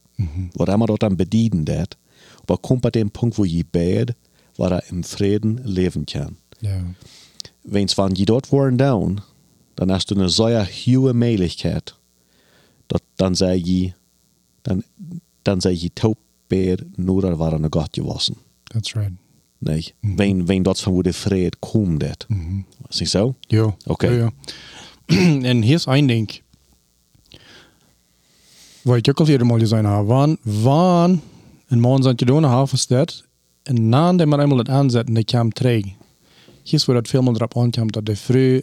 wat immer dort dann bedienen dat, aber kommt bei dem Punkt, wo je bad, wo er im Frieden leben kann. Ja. Wenn's wann je dort waren down, dann hast du eine solche hohe Möglichkeit, dat, dann sei je, dann, dann sei je taub bad, nur da war er Gott gewesen. That's right. Nee, wenn, wenn dort von wo der Fried kommt, dat. Is niet zo? Ja. Oké. Ja, ja. en hier is één ding. Ik ook al eerder mal gezegd heb. Wann, wann een man zijn te doen heeft, is dat. En nadat man eenmaal het aanzetten, die kwam terug. Hier is waar dat veel meer erop aankomt, dat de vrouw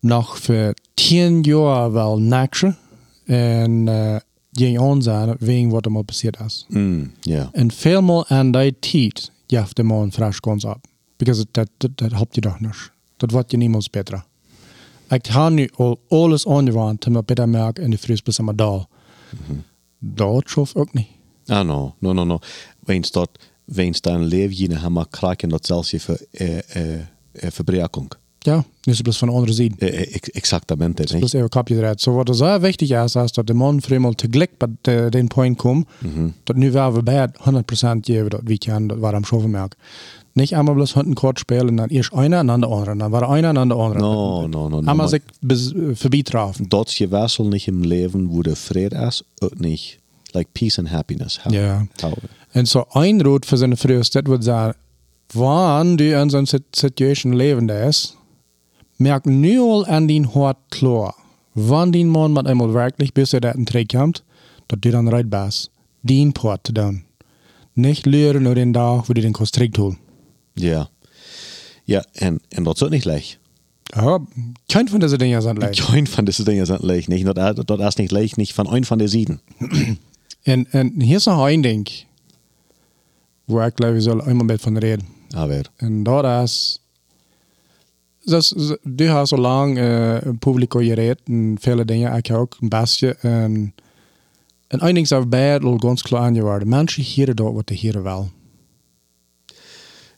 nog voor tien jaar wel naksen. En uh, geen aanzetten, wegen wat er mal passiert is. Mm, ja. En veel meer aan die tijd jaft de man fresh ganz op. Because dat, dat, dat helpt je toch niet. Dat wordt je niemals beter. Ik heb nu al alles aangewend om me beter merken in de bis maar daar. Dat schaf ook niet. Ah, no, no, no, no. Wens dat, wens dan leef je in een kraken dat zelfs je ver, eh, eh, eh, verbreking. Ja, nu is het plus van de andere zijde. Eh, eh, ex- exactamente, Dus niet? even kapje. Zo wat er zo wichtig is, is dat de man vreemd tegelijk bij de, den point komt, dat nu wel we bij 100% geven dat we kunnen, dat we am schaffen merken. Niet einmal bloß hinten kurz spielen und dann erst einer und dann der andere. Dann war einer und dann der andere. No, no, no, no. Einmal sich äh, vorbeitrafen. Dat je wessel niet im Leben, wo der Fried ist, ook niet, like peace and happiness. Ja. Und so ein Rot für seine Frühe ist, das wird sagen, wann du in so einer Sit- Situation leben ist, merk nur an den Hort klar, wann den Mann mit einmal wirklich bis er das Trick kommt, dass du dann reit bist, den Port zu tun. Nicht lüren nur den Tag, wo du den kannst Trick holen. Ja. Ja, en, en dat is ook niet leicht. Ja, kein von diesen Dingen sind leicht. Kein van deze dingen zijn leicht. Niet, dat, dat is niet leicht, niet van een van de zieden. Und, und hier ist noch ein Ding, wo ich glaube, ich soll einmal mit von reden. Aber, En dat is. Dus, du har så lang uh, publiek geredet en vele dingen. Ik ook een beetje. En, en een ding is bij al ganz klar aangeworden. Mensen hier dat wat de hier wel.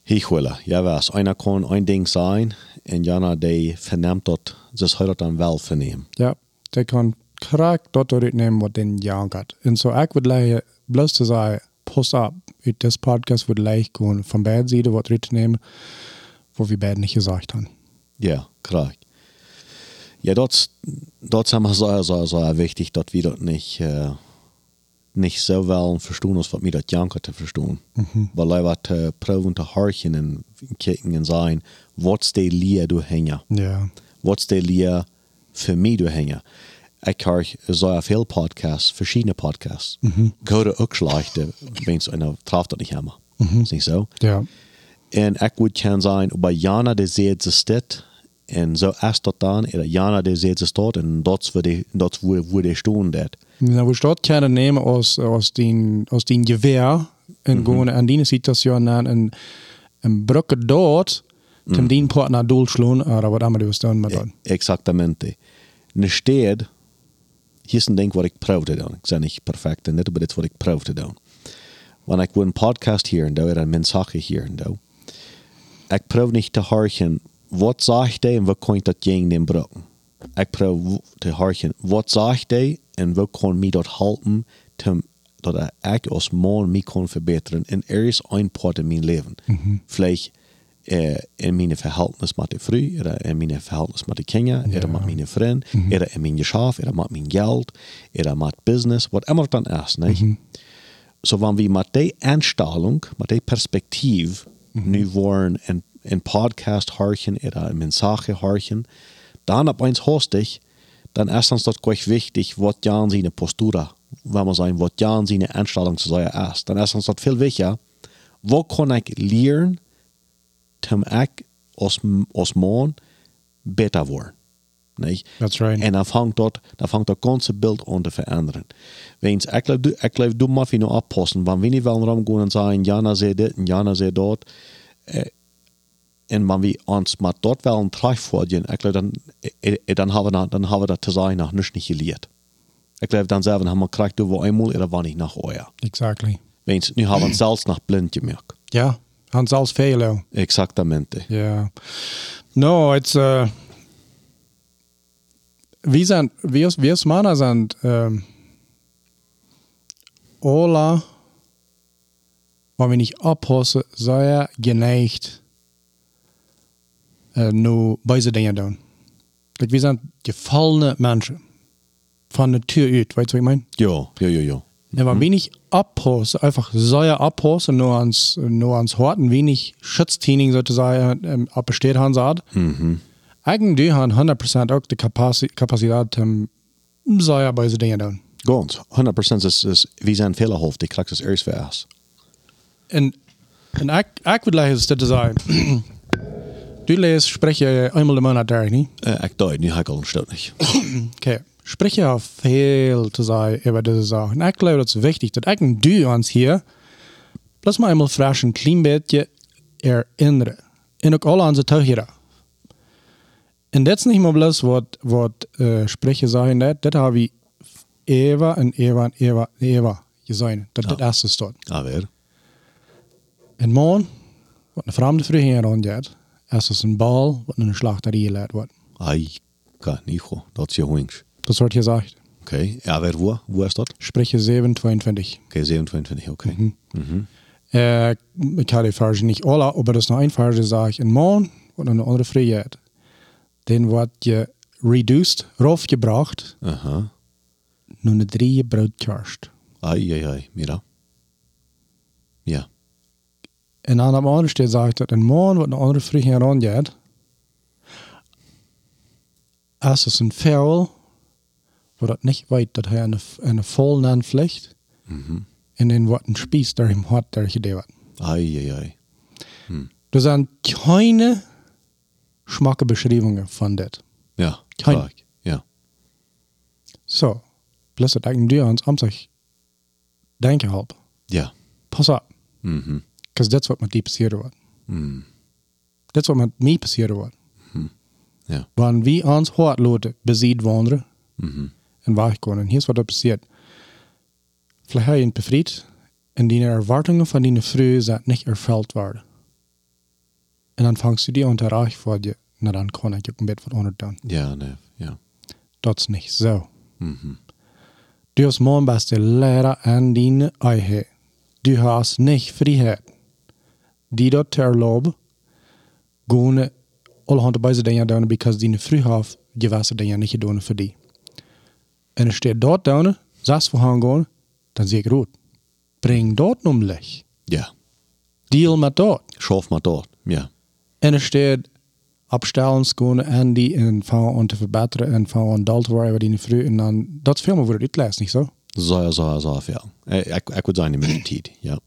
ich will. Ja, was. Einer kann ein Ding sein, en Jana, die vernimmt dat, das hört dann wel vernehmen. Ja, de kan korrekt dat eruit nemen wat den jang gaat. En zo ik would leggen, bloos te zeggen, pas op, uit deze podcast would leicht gewoon van beide zijden wat eruit te nemen, wat we beide niet gezegd hebben. Ja, korrekt. Ja, dat dat is maar zo, zo, zo wichtig, dat we dat niet, uh, niet zo wel verstaan als wat we dat janken te verstaan. Weil wij wat uh, proberen te harken en kijken en zijn, wat is de leer door hengen? Ja. Is de leer voor mij door hengen? Ik hoor zo veel podcasts, verschillende podcasts. Goede ook slechte, mensen, en dat treft dat niet helemaal. Is niet zo? Ja. En ik would kan zijn, bij Jana de zeedse stad, en zo is dat dan, er Jana de zeedse stad, en dat is dat waar de stoen dat. Na, wo dort keine nehmen aus, aus den, aus den Gewehr und gehen an die Situation an und, und Brücke dort, zum den Port nach durchschlagen, oder was immer du was tun mit dort. Exactamente. Ne stad, hier is een ding wat ik proef te doen. Ik zeg niet perfect, en dit maar dit is wat ik proef te doen. Wanneer ik een podcast hier en daar, en mensaje hier en daar, ik proef niet te horen, wat zegt hij en wat kan dat jeng den broken. Ik proef te horen, wat zegt hij en wat kan mij dat helpen, dat ik als man mij kan verbeteren. En er is een part in mijn leven. Vielleicht eh, in mijn verhältnis met de vrouw, oder in mijn verhältnis met de kinderen, oder met mijn vriend, oder in mijn geschäft, oder met mijn geld, oder met business, wat immer dan is, nicht? So, wenn wir mit der Einstellung, mit der Perspektive, nu wollen ein, ein Podcast horchen oder eine Mensage horchen, dann ab eins hostig, dann uns das gleich wichtig, was Jan seine Postura, wenn man sagen, was Jan seine Einstellung zu sein ist. Dann uns das viel wichtiger, wo kann ich lernen, zum ich als, als Mann besser werden. Nicht? That's right. En dan vangt dat, dan vangt dat ganze beeld aan te veranderen. Weens, ik du- ik du mag je nou oppassen, want we niet wel ramgaan en zeggen, Jana zei dit en Jana zei dat. Eh, en een terug voortgaan, ik geloof, dan, eh, eh, dan hebben we dat, dan hebben we dat te zijn nog niet niet geleerd. Ik geloof, dan zeggen we, hebben we krijgt du wel eenmaal, en dan wanneer nog ooit. Exactly. Weens, nu we zelfs nog blind gemerkt. Ja, Hans als veel. Exactamente. Ja. No, it's, uh, wir sind, wir, wir Männer sind, ähm, alle, wenn wir nicht abpassen, sehr geneigt, äh, nur beide Dinge tun. Like, wir sind gefallene Menschen. Von Natur aus, weißt du, was ich meine? Ja, ja, ja, ja. Ja, aber wenig abpassen, einfach sehr abpassen, nur ans, nur ans Horten, wenig Schutztraining sozusagen ähm, abbesteht haben sagt. Mhm. Eigentlich haben 100% auch die Kapazität, Kapazität um, sehr bei so Dingen tun. Ganz. 100% is, is, we zijn fehlerhaft, ik krijg het eerst voor ons. Und, und ich, ich würde gleich das sagen, du lässt, spreche einmal im Monat da, nicht? Uh, ik doe, ga ik al niet. Okay. Spreche ja viel zu sagen über diese Sachen. Ich glaube, das ist wichtig, dass ich und du uns hier bloß mal einmal frisch ein klein bisschen erinnern. Und auch alle unsere Zuhörer. Und das ist nicht mal bloß, was, was äh, Spreche sagen, das, das habe ich Eva und Eva und Eva und Eva gesagt. Das ist das erste dort. Aber, En morgen, wat een vreemde vrouw hier rondgaat, is het een bal wat in een slachterij geleid wordt. ai, kan niet goed. Dat is je hoings. Das wordt gezegd. Oké, aber wo? Wo ist das? Spreche 722. Okay, 27, okay. Mhm. Äh, ich habe die Frage nicht alle, aber das ist noch eine Frage, sage ich, in morgen, wat een andere gaat, den wordt je reduced, raufgebracht, Aha. nur eine drie Broodkerst. Ai, ai, ai, mira. Ja. En aan de andere sted zegt dat een man wat een andere vrouw herangaat, als es een vuil, wo dat niet weet dat hij een, een vol aanvliegt, Mhm. en dan wordt een spies daar hem hart daar gedaan. Ei, ei, ei. Er zijn keine schmakke beschrijvingen van dit. Ja, Kein- klar. Ja. Dat ik nu aan het am zich denken helpen. Ja. Pas op, Mhm. Because is wat met die passeren wordt. Mm. Dit is wat met mij passeren wordt. Ja. Wanneer we ons hart laten beziet wandelen Mhm. en waar kunnen. Hier is wat er passiert. Vielleicht hij een bevrijd en die erwartungen van die vrouw zijn niet ervuld worden. En dan vangst du die unter Reich vor dir. Na dann kann ich ook een beetje wat onder doen. Ja, nee. Ja. Dat is niet zo. Mhm. Du als man beste leren aan die eigen. Du hast nicht vrijheid. Die dat te erlauben, gewoon allerhande bij dingen doen, because die vrouw heeft gewisse dingen niet gedaan voor die. En er staat dort doen, zes voor gaan gaan, dan zie ik rood. Breng dort om leg. Ja. Deal met dort. Schaff mal dort. Ja. En er staat opstellen, schoenen en die en van om te verbeteren en van om dal te worden bij die vrouw. En dan, dat veel meer voor het uitlezen, niet zo? Zo, zo, zo, ja. Ik, ik, ik würde sagen, mit Tid. Ja.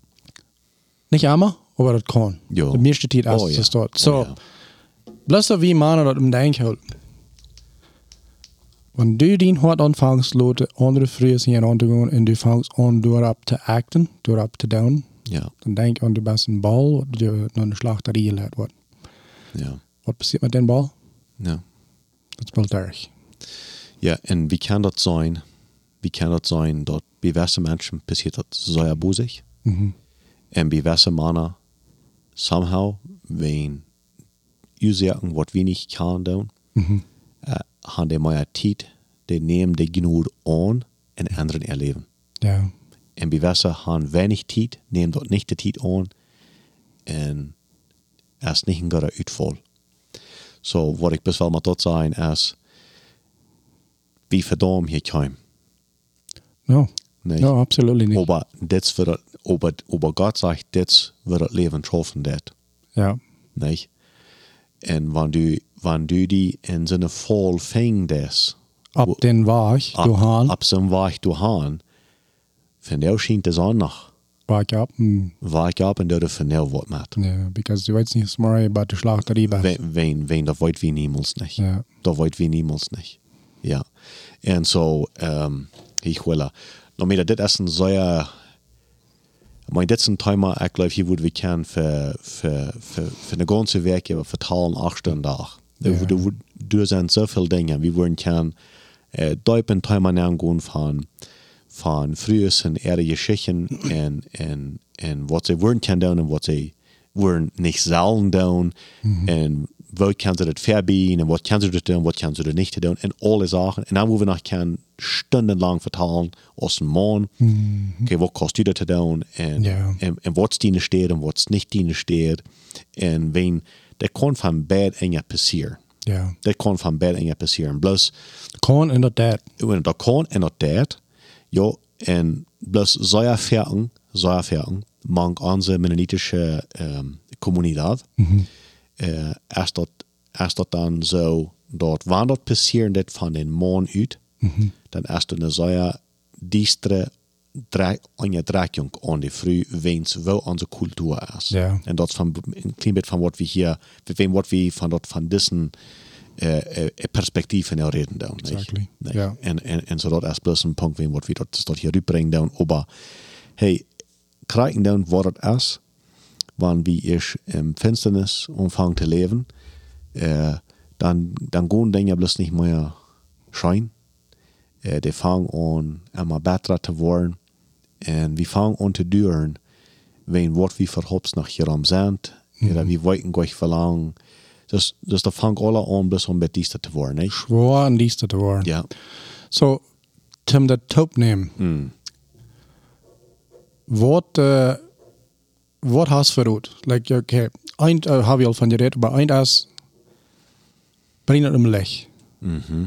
Nicht immer, aber das kann. Jo. Die meiste Zeit erst Oh, oh, ja. das dort. Oh, So, ja. bloß so wie man das im Denk hält. Wenn du den Hort anfängst, Leute, andere früher sind anzugehen und du fängst an, durch zu acten, durch zu down, Ja. dann denk an, du bist ein Ball, der noch eine Schlachterie geleitet wird. Ja. Was passiert mit dem Ball? Ja. Das spielt durch. Ja, en wie kan dat zijn? Wie kan dat zijn dat bij wessen mensen passiert dat zeer boezig? Mhm. En bij wessen mannen somehow, wen uitzaken wat we niet kan doen, Mhm. uh, han de meer tijd, de genoeg aan en anderen erleben. Ja. En bij wessen han weinig tijd, nemen dat niet de tijd aan en er is niet een goede uitval. So, wat ik best wel met dat zijn is, wie verdom hier kwam. No. Nee. No, absolut nicht. Aber das wird, aber, aber Gott sagt, das wird das Leben schaffen, das. Ja. Nicht? Und wenn du, wenn du die in so eine voll fängst, Ab den Weg, du Hahn, ab so einem Weg du Hahn, von der scheint es auch noch. Weg ab. Mm. Weg ab und der von der Wort macht. Ja, because du weißt nicht, was about die Schlachterie bist. Wen, wen, wen, das wollt wir niemals nicht. Ja. Dat weet we niemals niet. Ja. En zo, um, ik wil, nou, maar dit is een zeer, maar dit is een thema, ik geloof, hier wordt we kennen voor, voor, voor, voor de ganze werk, we vertalen acht en dag. Er, zijn zoveel dingen, we worden kennen, uh, duip een thema aangaan van, van vroeger zijn eerder geschichten en, en, en wat ze worden kennen doen en wat ze worden niet zelden doen. En wat kan ze dat verbieden en wat kan ze dat doen, wat kan ze dat niet doen. En alle zaken. En dan moeten we nog kan stundenlang vertalen als een man. Oké, wat kost u dat te doen? En, Ja. en, en wat dienen steht en wat niet dienen steht. En wen, dat kan van bad en passeren. Ja. Dat kan van bad en passeren. Plus, Kan inderdaad. en dat kan en dat dat. Ja, en plus zeer verken, zeer verken, mank onze mennonitische um, communiteit. Uh, als, dat, als dat dan zo, dat wanneer dat passeren dit van den man uit, dan is dat een zeer diestere aan je draakjong aan die vrouw weens wel onze cultuur is. Ja. En dat is van een klein beetje van wat we hier, van wat we van dat van dissen uh, uh, perspectief in reden doen. niet? Exactly. Nee. Ja. En, en, en zo dat is plus een punt wat we dat, dat hier uitbrengen doen. Maar hey, krijgen dan wat het is, wanneer we is in finsternis omvang te leven, uh, dan, dan gaan dingen bloß niet meer schijn. Uh, die vangen aan immer beter te worden. En we vangen aan te duren, wen wat we verhoops nach hier am zijn, oder we weten gleich verlangen. Dus, dus dat vangt alle aan bis om met diensten te worden. Niet? Schwor an dies te worden. Ja. So, Tim, dat Top nehmen. Mm. Wat, uh, wat hast du verroet? Like, okay, eind uh, habe ich al van geredet, aber eind is, bring het hem leg. Mhm.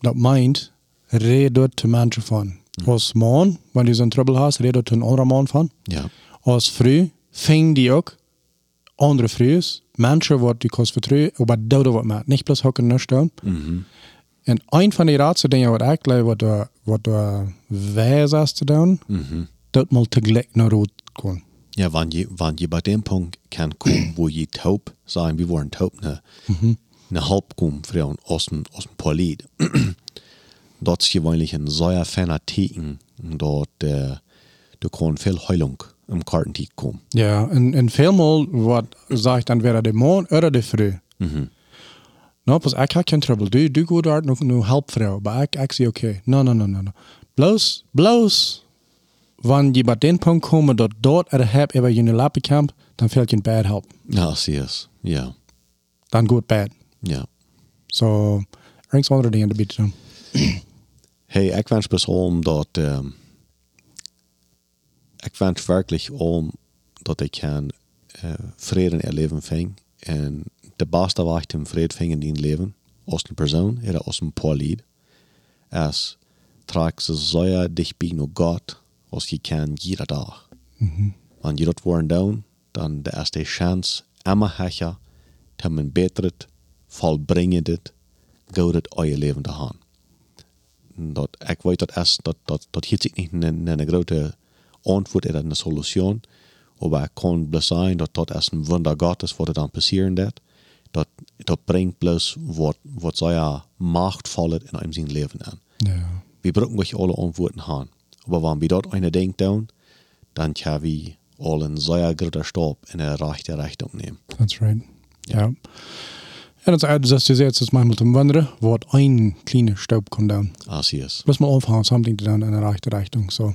Dat meint, red dort te mensen van. Als man, wanneer je zo'n trouble hast, red dort een andere man van. Ja. Als vrouw, ving die ook, andere vrees. Mensen wat die kost vertrouwen, maar doden wat maakt. Niet plus hokken naar staan. En een van die raadste dingen wat ik leer, wat wat er wijs is te doen, dat mal tegelijk naar rood kon. Ja, wann je, wann je bei dem Punkt kann kommen, wo je taub sein, wir wollen taub ne, ne halb kommen von aus dem, aus dem Polit. dort ist gewöhnlich ein sehr feiner Teken, dort, äh, du kann viel Heilung im Kartentik kommen. Ja, en, en veelmaal wat zeg ik dan weer de morgen of de vrouw. Nou, pas ik heb geen trouble. Du, du gaat daar nog nu help vrouw, maar ik, ik zie oké. No, no, no, no, no. Bloos, bloos, wanneer je bij den punt komen dat dort er heb over je lappenkamp, dan fehlt je bad help. Ja, sie es. Ja, Dan gaat bad. ja. So, ranks andere dingen te bieden. Hey, ik wens best om dat, ähm, ik wens wirklich om dat ik kan äh, vrede erleben fing. En de beste waar ik den vrede fing in die leven, als een persoon, oder als een poolied, is trag ze sehr dicht bij naar God, als je kan jeder dag. Wanneer je dat worden doen, dan de is de chance, immer hecher, te men beteret, volbrengen dit, go dit je leven te gaan. Dat, ik weet dat is, dat, dat, dat hier zit niet een, een grote antwoord oder eine Solution, aber es kann bloß sein, dass das ist ein Wunder Gottes, was dann passieren wird. Das, das bringt bloß was, was sehr machtvolles in einem sein Leben an. Ja. Wir brauchen nicht alle Antworten haben. Aber wenn wir dort eine denkt dann können wir alle einen sehr großen Stab in eine rechte Richtung nehmen. That's right. Ja. En dat is uit, zoals je zegt, het is manchmal te wandelen, wordt een kleine stoop komt down. Así es. Bloß mal aufhauen, something down in de rechte Richtung. So.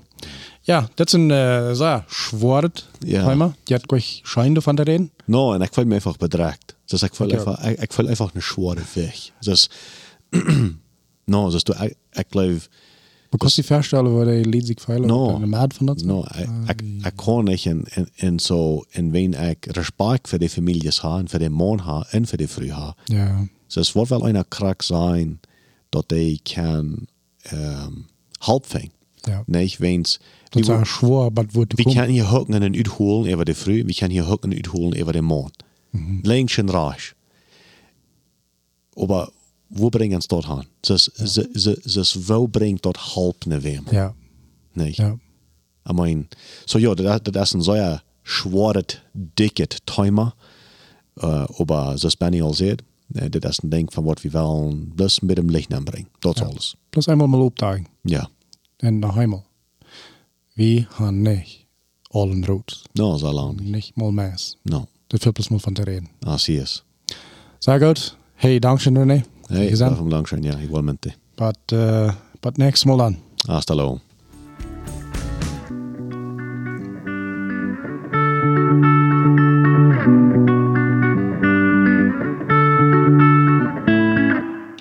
Ja, dat is een uh, sehr schword Ja. Die hat gleich Schein davon te reden. No, en ik voel me einfach bedreigt. Dus ik voel, Ja. einfach, ik, ik voel einfach een zware weg. Dus, no, dus du, ik geloof, Man kann sich vorstellen, wo die Lied sich feilen. No. Eine Mad von das. No, ik, ik kan niet in, in, in zo, in wen ik respect voor de families ha, voor de man ha, en voor de vrouw ha. Ja. Dus het wordt wel een krak zijn dat die kan um, helpen. Ja. Nee, wens. Dat is een schwor, aber wordt We kan hier hocken en uitholen over de vrouw, we kan hier hocken en uitholen over de man. Links en rechts. Aber wo bringen uns dort hin? Das, ja. das, das, wo bringt dort Halb ne wem? Ja. Nicht? Ja. I mean, so ja, das, das ist ein sehr schwares, dickes Thema. Uh, aber das bin ich all sieht, das ist ein Ding von was wir wollen, bloß mit dem Licht anbringen. Das ist Ja. alles. Plus einmal mal opdagen. Ja. En nog eenmaal. Wie gaan niet allen rood. No, so lang nicht. Niet mal meis. No. Dat viel plus mal van te reden. Así es. Sehr gut. Hey, dankeschön, René. Lang zijn, ja, igualmente. But, uh, but next mal dan. Hasta luego.